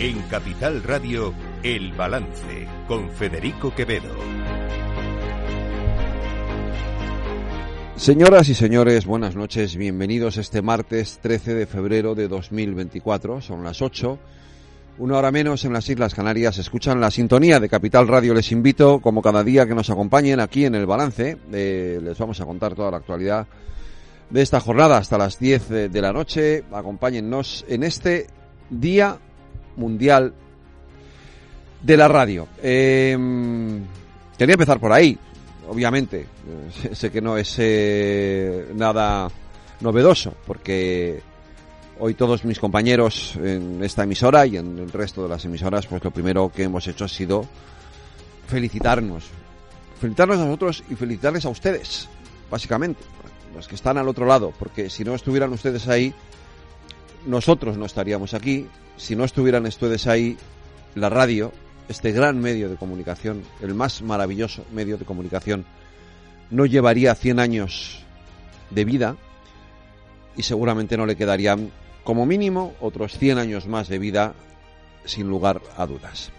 En Capital Radio, El Balance, con Federico Quevedo. Señoras y señores, buenas noches, bienvenidos este martes 13 de febrero de 2024, son las 8, una hora menos en las Islas Canarias, escuchan la sintonía de Capital Radio, les invito como cada día que nos acompañen aquí en el balance, eh, les vamos a contar toda la actualidad de esta jornada hasta las 10 de la noche, acompáñennos en este Día Mundial de la Radio. Eh, quería empezar por ahí, obviamente, eh, sé que no es eh, nada novedoso, porque hoy todos mis compañeros en esta emisora y en el resto de las emisoras, pues lo primero que hemos hecho ha sido felicitarnos. Felicitarnos a nosotros y felicitarles a ustedes, básicamente, los que están al otro lado, porque si no estuvieran ustedes ahí, nosotros no estaríamos aquí. Si no estuvieran ustedes ahí, la radio este gran medio de comunicación, el más maravilloso medio de comunicación, no llevaría 100 años de vida y seguramente no le quedarían como mínimo otros 100 años más de vida sin lugar a dudas.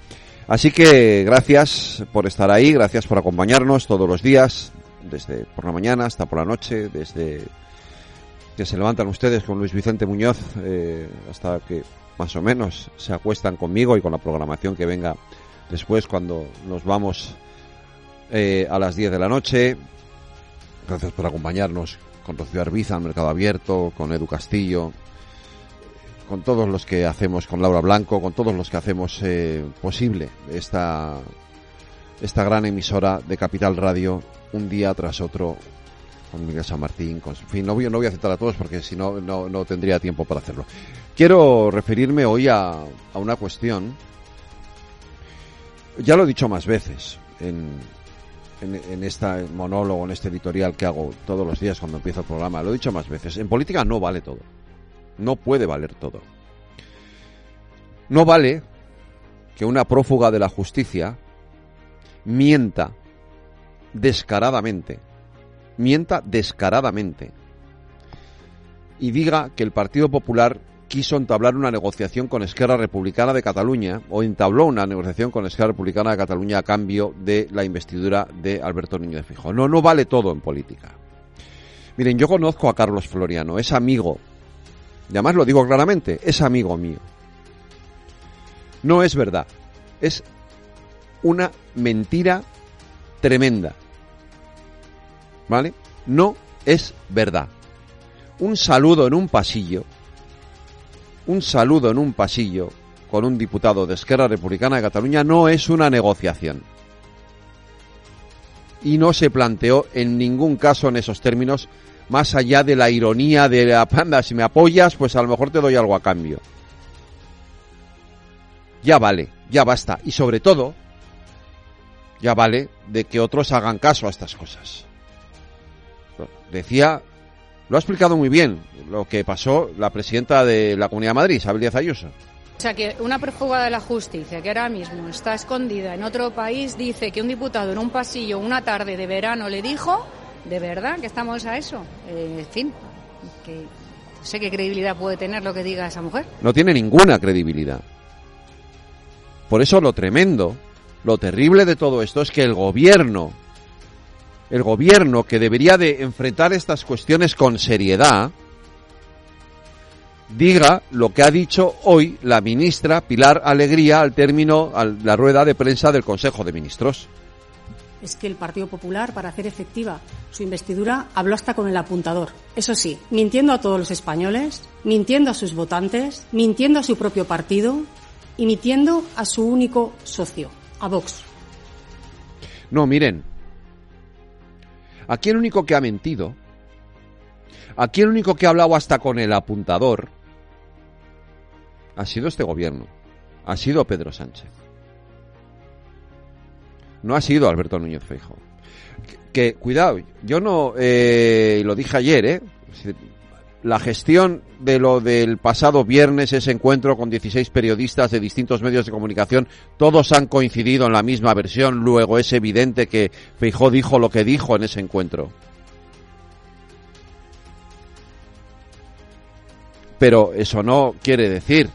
Así que gracias por estar ahí, gracias por acompañarnos todos los días, desde por la mañana hasta por la noche, desde que se levantan ustedes con Luis Vicente Muñoz eh, hasta que más o menos se acuestan conmigo y con la programación que venga después cuando nos vamos eh, a las 10 de la noche. Gracias por acompañarnos con Rocío Arbiza, Mercado Abierto, con Edu Castillo, con todos los que hacemos, con Laura Blanco, con todos los que hacemos eh, posible esta, esta gran emisora de Capital Radio, un día tras otro, con Miguel San Martín, con, en fin, no voy, a citar a todos porque si no, no, tendría tiempo para hacerlo. Quiero referirme hoy a, a una cuestión ya lo he dicho más veces en, en, este monólogo, en este editorial que hago todos los días cuando empiezo el programa. Lo he dicho más veces. En política no vale todo. No puede valer todo. No vale que una prófuga de la justicia mienta descaradamente. Mienta descaradamente. Y diga que el Partido Popular quiso entablar una negociación con Esquerra Republicana de Cataluña, o entabló una negociación con Esquerra Republicana de Cataluña a cambio de la investidura de Alberto Núñez Fijo. No, no vale todo en política. Miren, yo conozco a Carlos Floriano, es amigo, y además lo digo claramente, es amigo mío. No es verdad, es una mentira tremenda. ¿Vale? No es verdad. Un saludo en un pasillo un saludo en un pasillo con un diputado de Esquerra Republicana de Cataluña no es una negociación. Y no se planteó en ningún caso en esos términos, más allá de la ironía de la panda, si me apoyas, pues a lo mejor te doy algo a cambio. Ya vale, ya basta. Y sobre todo, ya vale de que otros hagan caso a estas cosas. Decía lo ha explicado muy bien lo que pasó la presidenta de la Comunidad de Madrid, Isabel Díaz Ayuso. O sea, que una prófuga de la justicia que ahora mismo está escondida en otro país dice que un diputado en un pasillo una tarde de verano le dijo, ¿de verdad que estamos a eso? Eh, en fin, que sé qué credibilidad puede tener lo que diga esa mujer. No tiene ninguna credibilidad. Por eso lo tremendo, lo terrible de todo esto es que el gobierno el gobierno que debería de enfrentar estas cuestiones con seriedad diga lo que ha dicho hoy la ministra Pilar Alegría al término de la rueda de prensa del Consejo de Ministros. Es que el Partido Popular, para hacer efectiva su investidura, habló hasta con el apuntador. Eso sí, mintiendo a todos los españoles, mintiendo a sus votantes, mintiendo a su propio partido y mintiendo a su único socio, a Vox. No, miren, Aquí el único que ha mentido, aquí el único que ha hablado hasta con el apuntador, ha sido este gobierno, ha sido Pedro Sánchez. No ha sido Alberto Núñez Feijo. Que, cuidado, yo no, eh, lo dije ayer, ¿eh? La gestión de lo del pasado viernes, ese encuentro con 16 periodistas de distintos medios de comunicación, todos han coincidido en la misma versión, luego es evidente que Feijó dijo lo que dijo en ese encuentro. Pero eso no quiere decir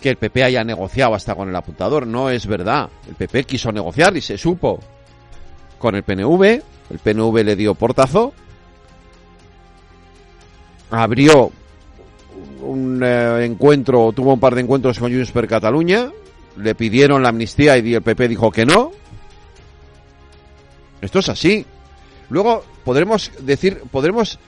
que el PP haya negociado hasta con el apuntador. No es verdad. El PP quiso negociar y se supo con el PNV. El PNV le dio portazo. Abrió un eh, encuentro, tuvo un par de encuentros con Junts per Cataluña. Le pidieron la amnistía y el PP dijo que no. Esto es así. Luego podremos decir, podremos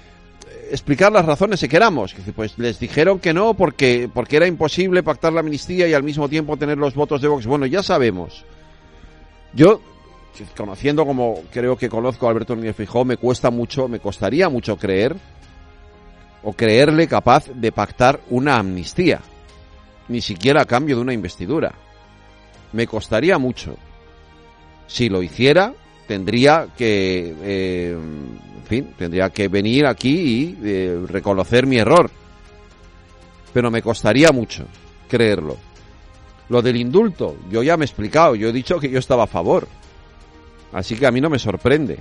explicar las razones si queramos. Pues les dijeron que no porque, porque era imposible pactar la amnistía y al mismo tiempo tener los votos de Vox. Bueno, ya sabemos. Yo, conociendo como creo que conozco a Alberto Núñez Fijó, me cuesta mucho, me costaría mucho creer o creerle capaz de pactar una amnistía. Ni siquiera a cambio de una investidura. Me costaría mucho. Si lo hiciera, tendría que, eh, en fin, tendría que venir aquí y eh, reconocer mi error. Pero me costaría mucho creerlo. Lo del indulto, yo ya me he explicado, yo he dicho que yo estaba a favor. Así que a mí no me sorprende.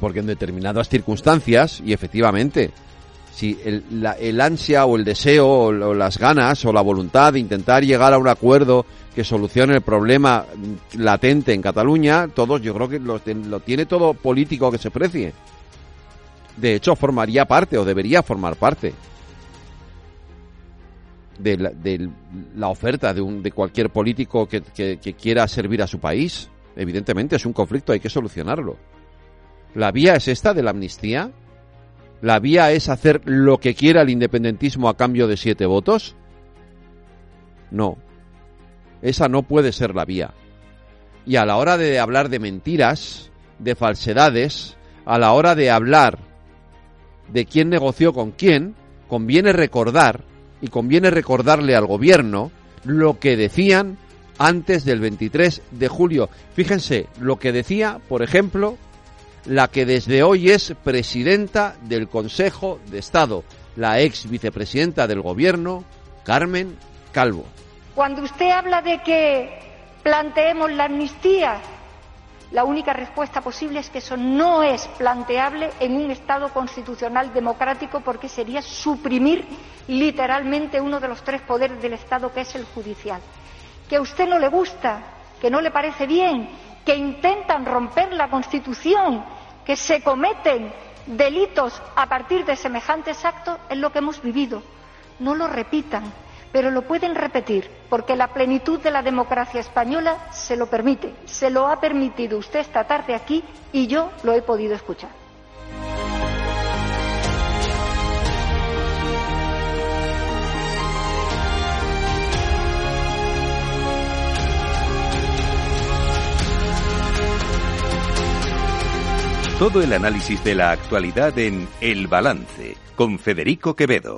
Porque en determinadas circunstancias, y efectivamente, si el, el ansia o el deseo o, las ganas o la voluntad de intentar llegar a un acuerdo que solucione el problema latente en Cataluña, todos yo creo que lo, lo tiene todo político que se precie. De hecho, formaría parte o debería formar parte de la, de la oferta de, un, de cualquier político que quiera servir a su país. Evidentemente es un conflicto, hay que solucionarlo. La vía es esta de la amnistía, ¿La vía es hacer lo que quiera el independentismo a cambio de siete votos? No. Esa no puede ser la vía. Y a la hora de hablar de mentiras, de falsedades, a la hora de hablar de quién negoció con quién, conviene recordar, y conviene recordarle al gobierno, lo que decían antes del 23 de julio. Fíjense, lo que decía, por ejemplo, la que desde hoy es presidenta del Consejo de Estado, la ex vicepresidenta del Gobierno, Carmen Calvo. Cuando usted habla de que planteemos la amnistía, la única respuesta posible es que eso no es planteable en un Estado constitucional democrático porque sería suprimir literalmente uno de los tres poderes del Estado, que es el judicial. Que a usted no le gusta, que no le parece bien, que intentan romper la Constitución, que se cometen delitos a partir de semejantes actos es lo que hemos vivido. No lo repitan, pero lo pueden repetir, porque la plenitud de la democracia española se lo permite. Se lo ha permitido usted esta tarde aquí y yo lo he podido escuchar. Todo el análisis de la actualidad en El Balance con Federico Quevedo.